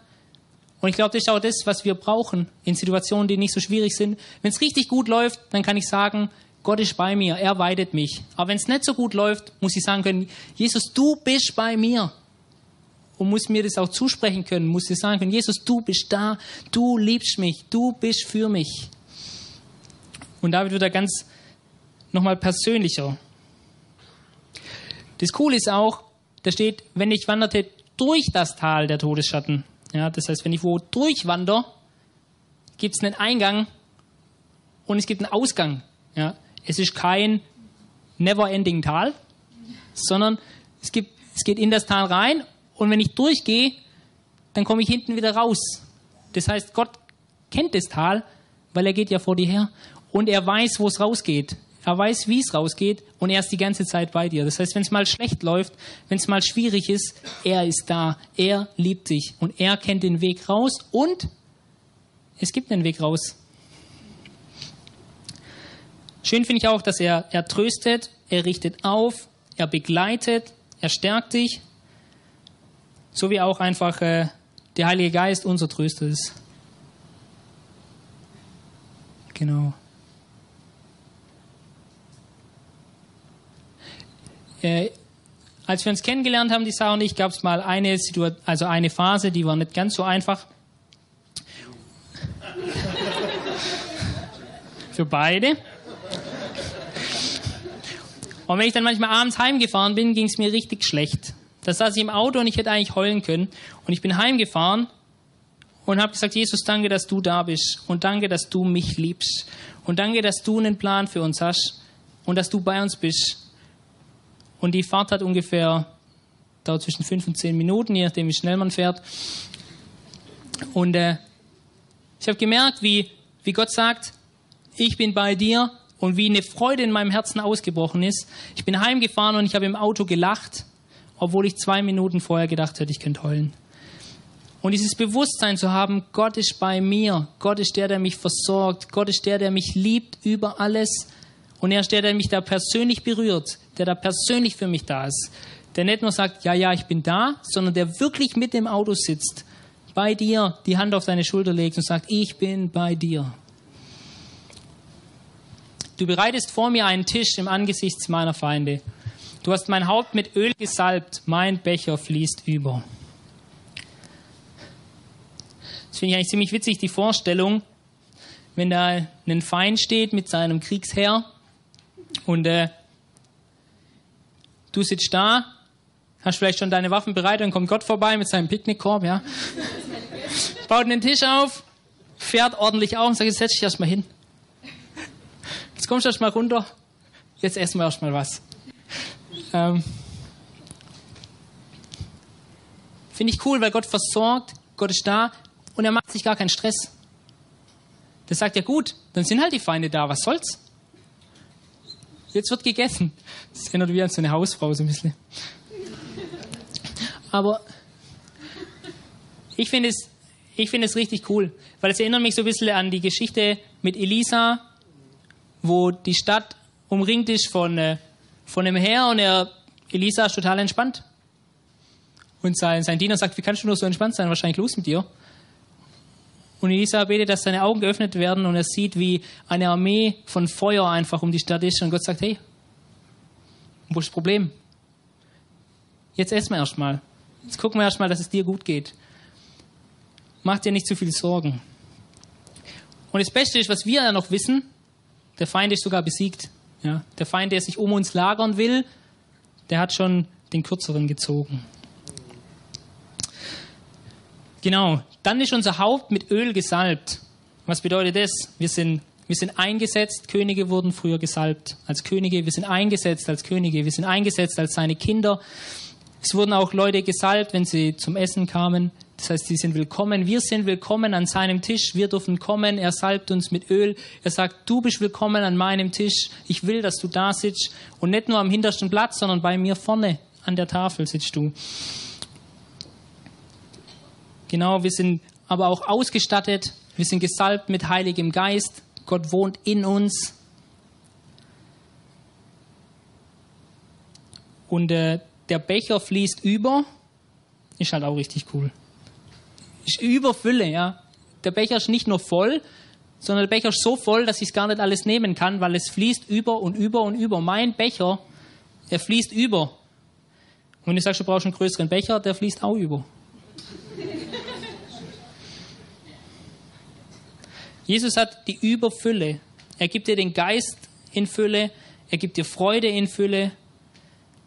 Und ich glaube, das ist auch das, was wir brauchen in Situationen, die nicht so schwierig sind. Wenn es richtig gut läuft, dann kann ich sagen, Gott ist bei mir, er weidet mich. Aber wenn es nicht so gut läuft, muss ich sagen können, Jesus, du bist bei mir. Und muss mir das auch zusprechen können, muss ich sagen können, Jesus, du bist da, du liebst mich, du bist für mich. Und damit wird er ganz nochmal persönlicher. Das Coole ist auch, da steht, wenn ich wanderte durch das Tal der Todesschatten. Ja, das heißt, wenn ich wo durchwandere, gibt es einen Eingang und es gibt einen Ausgang. Ja, es ist kein never-ending Tal, sondern es, gibt, es geht in das Tal rein und wenn ich durchgehe, dann komme ich hinten wieder raus. Das heißt, Gott kennt das Tal, weil er geht ja vor dir her und er weiß, wo es rausgeht. Er weiß, wie es rausgeht und er ist die ganze Zeit bei dir. Das heißt, wenn es mal schlecht läuft, wenn es mal schwierig ist, er ist da. Er liebt dich und er kennt den Weg raus und es gibt einen Weg raus. Schön finde ich auch, dass er, er tröstet, er richtet auf, er begleitet, er stärkt dich, so wie auch einfach äh, der Heilige Geist unser Tröster ist. Genau. Äh, als wir uns kennengelernt haben, die Sarah und ich, gab es mal eine Situation, also eine Phase, die war nicht ganz so einfach. Für beide. Und wenn ich dann manchmal abends heimgefahren bin, ging es mir richtig schlecht. Da saß ich im Auto und ich hätte eigentlich heulen können. Und ich bin heimgefahren und habe gesagt, Jesus, danke, dass du da bist. Und danke, dass du mich liebst. Und danke, dass du einen Plan für uns hast. Und dass du bei uns bist. Und die Fahrt hat ungefähr, dauert zwischen fünf und zehn Minuten, je nachdem, wie schnell man fährt. Und äh, ich habe gemerkt, wie, wie Gott sagt, ich bin bei dir und wie eine Freude in meinem Herzen ausgebrochen ist. Ich bin heimgefahren und ich habe im Auto gelacht, obwohl ich zwei Minuten vorher gedacht hätte, ich könnte heulen. Und dieses Bewusstsein zu haben, Gott ist bei mir, Gott ist der, der mich versorgt, Gott ist der, der mich liebt über alles und er ist der, der mich da persönlich berührt, der da persönlich für mich da ist. Der nicht nur sagt, ja, ja, ich bin da, sondern der wirklich mit dem Auto sitzt, bei dir die Hand auf deine Schulter legt und sagt, ich bin bei dir. Du bereitest vor mir einen Tisch im Angesicht meiner Feinde. Du hast mein Haupt mit Öl gesalbt, mein Becher fließt über. Das finde ich eigentlich ziemlich witzig, die Vorstellung, wenn da ein Feind steht mit seinem Kriegsheer und äh, du sitzt da, hast vielleicht schon deine Waffen bereit, dann kommt Gott vorbei mit seinem Picknickkorb, ja. Baut einen Tisch auf, fährt ordentlich auf und sagt, jetzt setz dich erstmal hin. Jetzt kommst du erstmal runter, jetzt essen wir erstmal was. Ähm, Finde ich cool, weil Gott versorgt, Gott ist da und er macht sich gar keinen Stress. Der sagt ja gut, dann sind halt die Feinde da, was soll's? Jetzt wird gegessen. Das erinnert wie an so eine Hausfrau so ein bisschen. Aber ich finde es, ich finde es richtig cool, weil es erinnert mich so ein bisschen an die Geschichte mit Elisa, wo die Stadt umringt ist von, äh, von einem Heer und er, Elisa ist total entspannt. Und sein, sein Diener sagt, wie kannst du nur so entspannt sein? Wahrscheinlich los mit dir. Und Elisa betet, dass seine Augen geöffnet werden und er sieht, wie eine Armee von Feuer einfach um die Stadt ist. Und Gott sagt, hey, wo ist das Problem? Jetzt essen wir erstmal. Jetzt gucken wir erstmal, dass es dir gut geht. Mach dir nicht zu viel Sorgen. Und das Beste ist, was wir ja noch wissen, der Feind ist sogar besiegt. Ja, der Feind, der sich um uns lagern will, der hat schon den kürzeren gezogen. Genau, dann ist unser Haupt mit Öl gesalbt. Was bedeutet das? Wir sind, wir sind eingesetzt, Könige wurden früher gesalbt als Könige, wir sind eingesetzt als Könige, wir sind eingesetzt als seine Kinder. Es wurden auch Leute gesalbt, wenn sie zum Essen kamen. Das heißt, sie sind willkommen. Wir sind willkommen an seinem Tisch. Wir dürfen kommen. Er salbt uns mit Öl. Er sagt, du bist willkommen an meinem Tisch. Ich will, dass du da sitzt. Und nicht nur am hintersten Platz, sondern bei mir vorne an der Tafel sitzt du. Genau, wir sind aber auch ausgestattet. Wir sind gesalbt mit Heiligem Geist. Gott wohnt in uns. Und äh, der Becher fließt über. Ist halt auch richtig cool. Ist Überfülle, ja. Der Becher ist nicht nur voll, sondern der Becher ist so voll, dass ich es gar nicht alles nehmen kann, weil es fließt über und über und über. Mein Becher, er fließt über. Und wenn du sagst, du brauchst einen größeren Becher, der fließt auch über. Jesus hat die Überfülle. Er gibt dir den Geist in Fülle. Er gibt dir Freude in Fülle.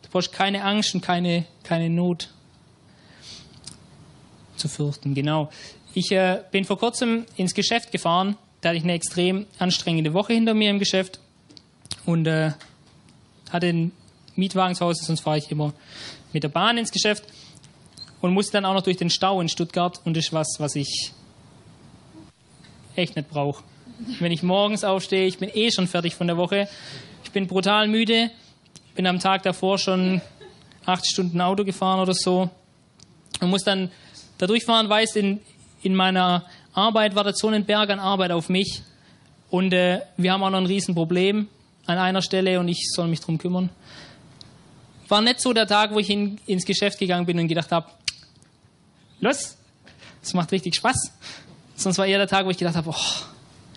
Du brauchst keine Angst und keine, keine Not zu fürchten. Genau. Ich äh, bin vor kurzem ins Geschäft gefahren. Da hatte ich eine extrem anstrengende Woche hinter mir im Geschäft und äh, hatte einen Mietwagen zu Hause, sonst fahre ich immer mit der Bahn ins Geschäft und musste dann auch noch durch den Stau in Stuttgart und das ist was, was ich echt nicht brauche. Wenn ich morgens aufstehe, ich bin eh schon fertig von der Woche, ich bin brutal müde, bin am Tag davor schon acht Stunden Auto gefahren oder so und muss dann da durchfahren, weiß, in, in meiner Arbeit wartet so ein Berg an Arbeit auf mich und äh, wir haben auch noch ein Riesenproblem an einer Stelle und ich soll mich drum kümmern. War nicht so der Tag, wo ich in, ins Geschäft gegangen bin und gedacht habe, los, das macht richtig Spaß. Sonst war eher der Tag, wo ich gedacht habe, oh,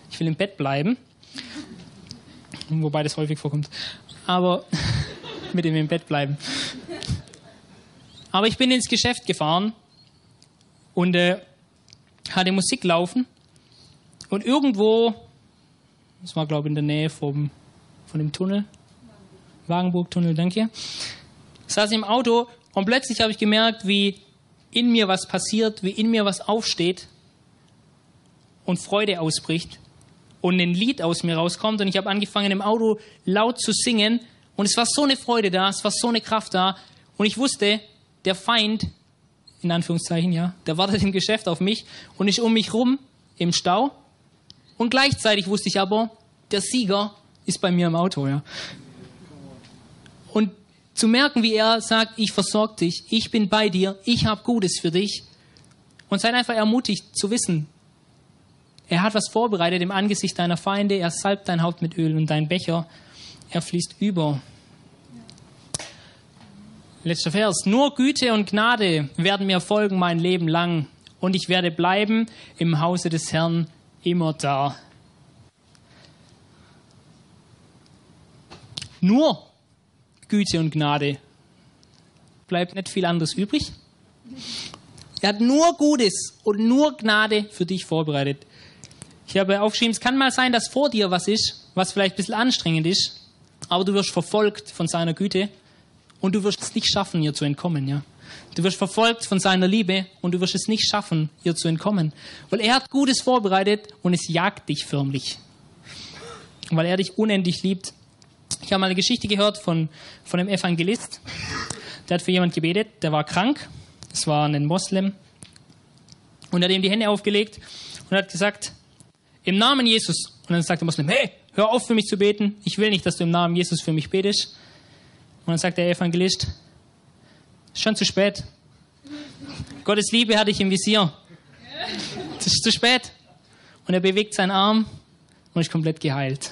ich will im Bett bleiben. Wobei das häufig vorkommt. Aber mit dem im Bett bleiben. Aber ich bin ins Geschäft gefahren und äh, hatte Musik laufen. Und irgendwo, das war glaube ich in der Nähe vom, von dem Tunnel, Wagenburg-Tunnel, danke, saß ich im Auto und plötzlich habe ich gemerkt, wie in mir was passiert, wie in mir was aufsteht und Freude ausbricht und ein Lied aus mir rauskommt. Und ich habe angefangen im Auto laut zu singen. Und es war so eine Freude da, es war so eine Kraft da. Und ich wusste, der Feind, in Anführungszeichen, ja, der wartet im Geschäft auf mich und ist um mich rum im Stau und gleichzeitig wusste ich aber, der Sieger ist bei mir im Auto, ja. Und zu merken, wie er sagt, ich versorge dich, ich bin bei dir, ich habe Gutes für dich und seid einfach ermutigt zu wissen, er hat was vorbereitet im Angesicht deiner Feinde. Er salbt dein Haupt mit Öl und dein Becher, er fließt über. Letzter Vers. Nur Güte und Gnade werden mir folgen mein Leben lang und ich werde bleiben im Hause des Herrn immer da. nur Güte und Gnade, bleibt nicht viel anderes übrig. Er hat nur Gutes und nur Gnade für dich vorbereitet. Ich habe aufgeschrieben, es kann mal sein, dass vor dir was ist, was vielleicht ein bisschen anstrengend ist, aber du wirst verfolgt von seiner Güte und du wirst es nicht schaffen, ihr zu entkommen, ja. Du wirst verfolgt von seiner Liebe und du wirst es nicht schaffen, ihr zu entkommen. Weil er hat Gutes vorbereitet und es jagt dich förmlich. Weil er dich unendlich liebt. Ich habe mal eine Geschichte gehört von, von einem Evangelist. Der hat für jemand gebetet, der war krank. Das war ein Moslem. Und er hat ihm die Hände aufgelegt und hat gesagt, im Namen Jesus. Und dann sagt der Moslem, hey, hör auf für mich zu beten. Ich will nicht, dass du im Namen Jesus für mich betest. Und dann sagt der Evangelist, schon zu spät. Gottes Liebe hatte ich im Visier. Das ist zu spät. Und er bewegt seinen Arm und ist komplett geheilt.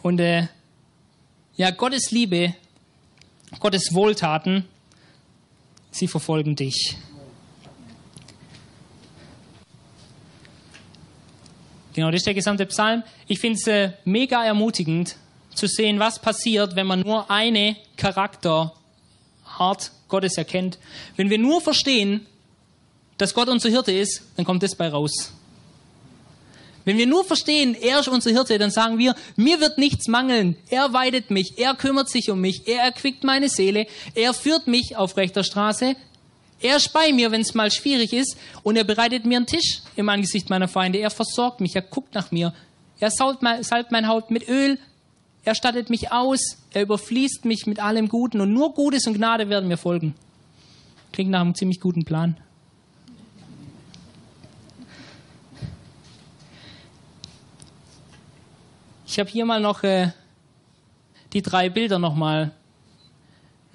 Und äh, ja, Gottes Liebe, Gottes Wohltaten, sie verfolgen dich. Genau, das ist der gesamte Psalm. Ich finde es äh, mega ermutigend zu sehen, was passiert, wenn man nur eine Charakterart Gottes erkennt. Wenn wir nur verstehen, dass Gott unser Hirte ist, dann kommt das bei raus. Wenn wir nur verstehen, er ist unser Hirte, dann sagen wir, mir wird nichts mangeln. Er weidet mich, er kümmert sich um mich, er erquickt meine Seele, er führt mich auf rechter Straße, er ist bei mir, wenn es mal schwierig ist, und er bereitet mir einen Tisch im Angesicht meiner Feinde. Er versorgt mich, er guckt nach mir, er salbt mein, Haut mit Öl, er stattet mich aus, er überfließt mich mit allem Guten und nur Gutes und Gnade werden mir folgen. Klingt nach einem ziemlich guten Plan. Ich habe hier mal noch äh, die drei Bilder nochmal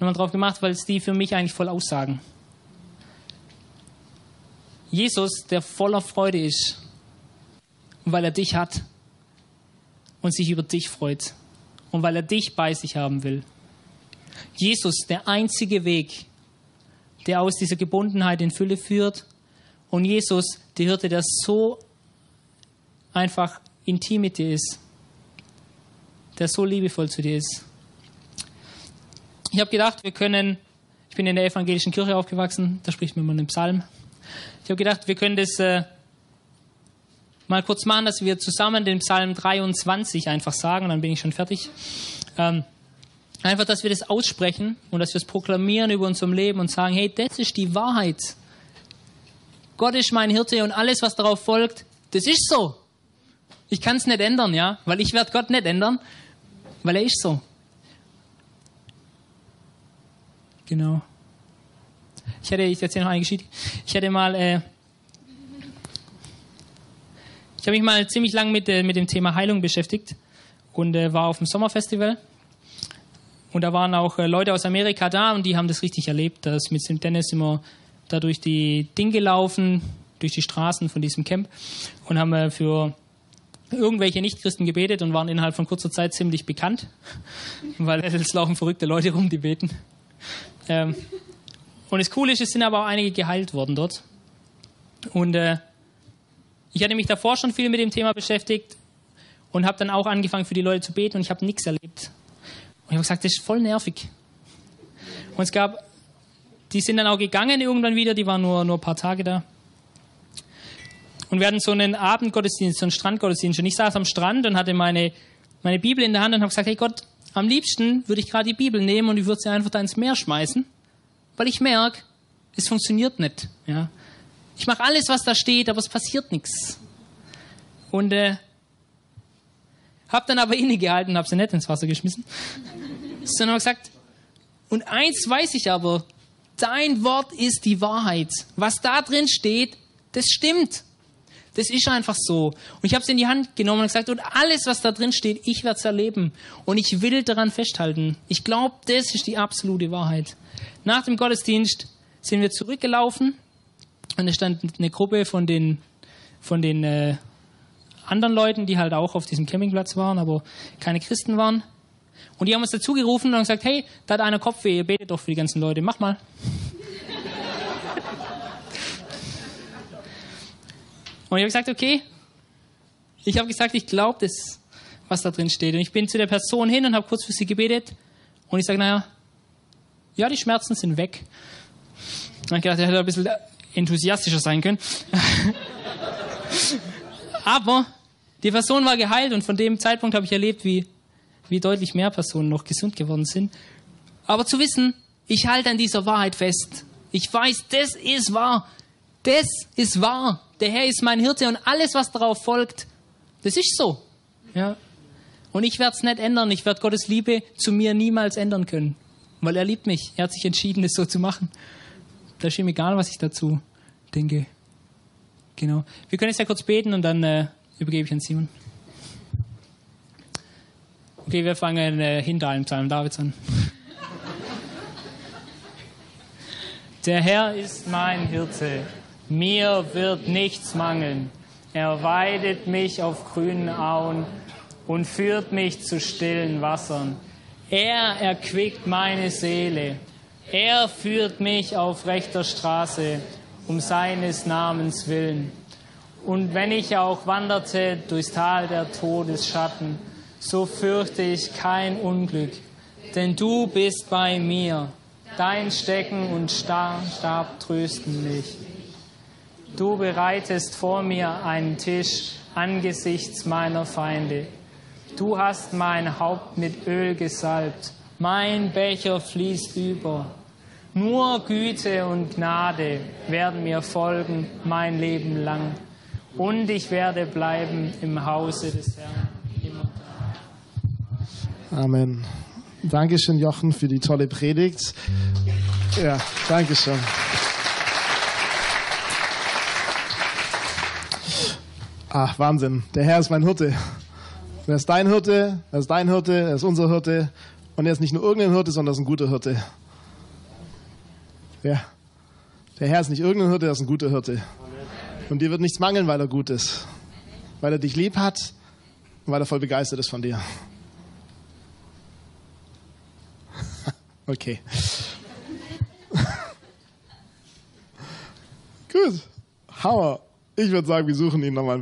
noch mal drauf gemacht, weil es die für mich eigentlich voll aussagen. Jesus, der voller Freude ist, weil er dich hat und sich über dich freut und weil er dich bei sich haben will. Jesus, der einzige Weg, der aus dieser Gebundenheit in Fülle führt. Und Jesus, der Hirte, der so einfach intim mit dir ist der so liebevoll zu dir ist. Ich habe gedacht, wir können, ich bin in der evangelischen Kirche aufgewachsen, da spricht man immer einen Psalm. Ich habe gedacht, wir können das äh, mal kurz machen, dass wir zusammen den Psalm 23 einfach sagen, dann bin ich schon fertig. Ähm, einfach, dass wir das aussprechen und dass wir es proklamieren über unserem Leben und sagen, hey, das ist die Wahrheit. Gott ist mein Hirte und alles, was darauf folgt, das ist so. Ich kann es nicht ändern, ja, weil ich werde Gott nicht ändern weil er ist so. Genau. Ich hatte, ich erzähle noch eine Geschichte. Ich hatte mal, äh, ich habe mich mal ziemlich lang mit, äh, mit dem Thema Heilung beschäftigt und äh, war auf dem Sommerfestival. Und da waren auch äh, Leute aus Amerika da und die haben das richtig erlebt. Da ist mit St. Dennis immer da durch die Dinge gelaufen, durch die Straßen von diesem Camp und haben äh, für irgendwelche Nichtchristen gebetet und waren innerhalb von kurzer Zeit ziemlich bekannt, weil es laufen verrückte Leute rum, die beten. Ähm, und das Coole ist, es sind aber auch einige geheilt worden dort. Und äh, ich hatte mich davor schon viel mit dem Thema beschäftigt und habe dann auch angefangen für die Leute zu beten und ich habe nichts erlebt. Und ich habe gesagt, das ist voll nervig. Und es gab, die sind dann auch gegangen irgendwann wieder, die waren nur, nur ein paar Tage da. Und wir hatten so einen Abendgottesdienst, so einen Strandgottesdienst. Und ich saß am Strand und hatte meine, meine Bibel in der Hand und habe gesagt, hey Gott, am liebsten würde ich gerade die Bibel nehmen und ich würde sie einfach da ins Meer schmeißen, weil ich merke, es funktioniert nicht. Ja. Ich mache alles, was da steht, aber es passiert nichts. Und äh, habe dann aber innegehalten, habe sie nicht ins Wasser geschmissen, sondern gesagt, und eins weiß ich aber, dein Wort ist die Wahrheit. Was da drin steht, das stimmt. Das ist einfach so. Und ich habe es in die Hand genommen und gesagt, und alles, was da drin steht, ich werde es erleben. Und ich will daran festhalten. Ich glaube, das ist die absolute Wahrheit. Nach dem Gottesdienst sind wir zurückgelaufen und es stand eine Gruppe von den, von den äh, anderen Leuten, die halt auch auf diesem Campingplatz waren, aber keine Christen waren. Und die haben uns dazu gerufen und gesagt, hey, da hat einer Kopfweh, ihr betet doch für die ganzen Leute, mach mal. Und ich habe gesagt, okay. Ich habe gesagt, ich glaube das. was da drin steht. Und ich bin zu der Person hin und habe kurz für sie gebetet. Und ich sage, naja, ja, die Schmerzen sind weg. Und ich gedacht, er hätte ein bisschen enthusiastischer sein können. Aber die Person war geheilt und von dem Zeitpunkt habe ich erlebt, wie, wie deutlich mehr Personen noch gesund geworden sind. Aber zu wissen, ich halte an dieser Wahrheit fest. Ich weiß, das ist wahr. Das ist wahr. Der Herr ist mein Hirte und alles, was darauf folgt, das ist so. Ja. Und ich werde es nicht ändern. Ich werde Gottes Liebe zu mir niemals ändern können. Weil er liebt mich. Er hat sich entschieden, das so zu machen. Da ist ihm egal, was ich dazu denke. Genau. Wir können jetzt ja kurz beten und dann äh, übergebe ich an Simon. Okay, wir fangen äh, hinter einem Psalm Davids an. Der Herr ist mein Hirte, mir wird nichts mangeln. Er weidet mich auf grünen Auen und führt mich zu stillen Wassern. Er erquickt meine Seele. Er führt mich auf rechter Straße um seines Namens willen. Und wenn ich auch wanderte durchs Tal der Todesschatten, so fürchte ich kein Unglück, denn du bist bei mir. Dein Stecken und Stab trösten mich. Du bereitest vor mir einen Tisch angesichts meiner Feinde. Du hast mein Haupt mit Öl gesalbt. Mein Becher fließt über. Nur Güte und Gnade werden mir folgen mein Leben lang. Und ich werde bleiben im Hause des Herrn. Amen. Dankeschön, Jochen, für die tolle Predigt. Ja, Dankeschön. Ach, Wahnsinn. Der Herr ist mein Hirte. Er ist dein Hirte, er ist dein Hirte, er ist unser Hirte. Und er ist nicht nur irgendein Hirte, sondern er ist ein guter Hirte. Ja. Der Herr ist nicht irgendein Hirte, er ist ein guter Hirte. Und dir wird nichts mangeln, weil er gut ist. Weil er dich lieb hat und weil er voll begeistert ist von dir. Okay. Gut. Hammer. Ich würde sagen, wir suchen ihn nochmal.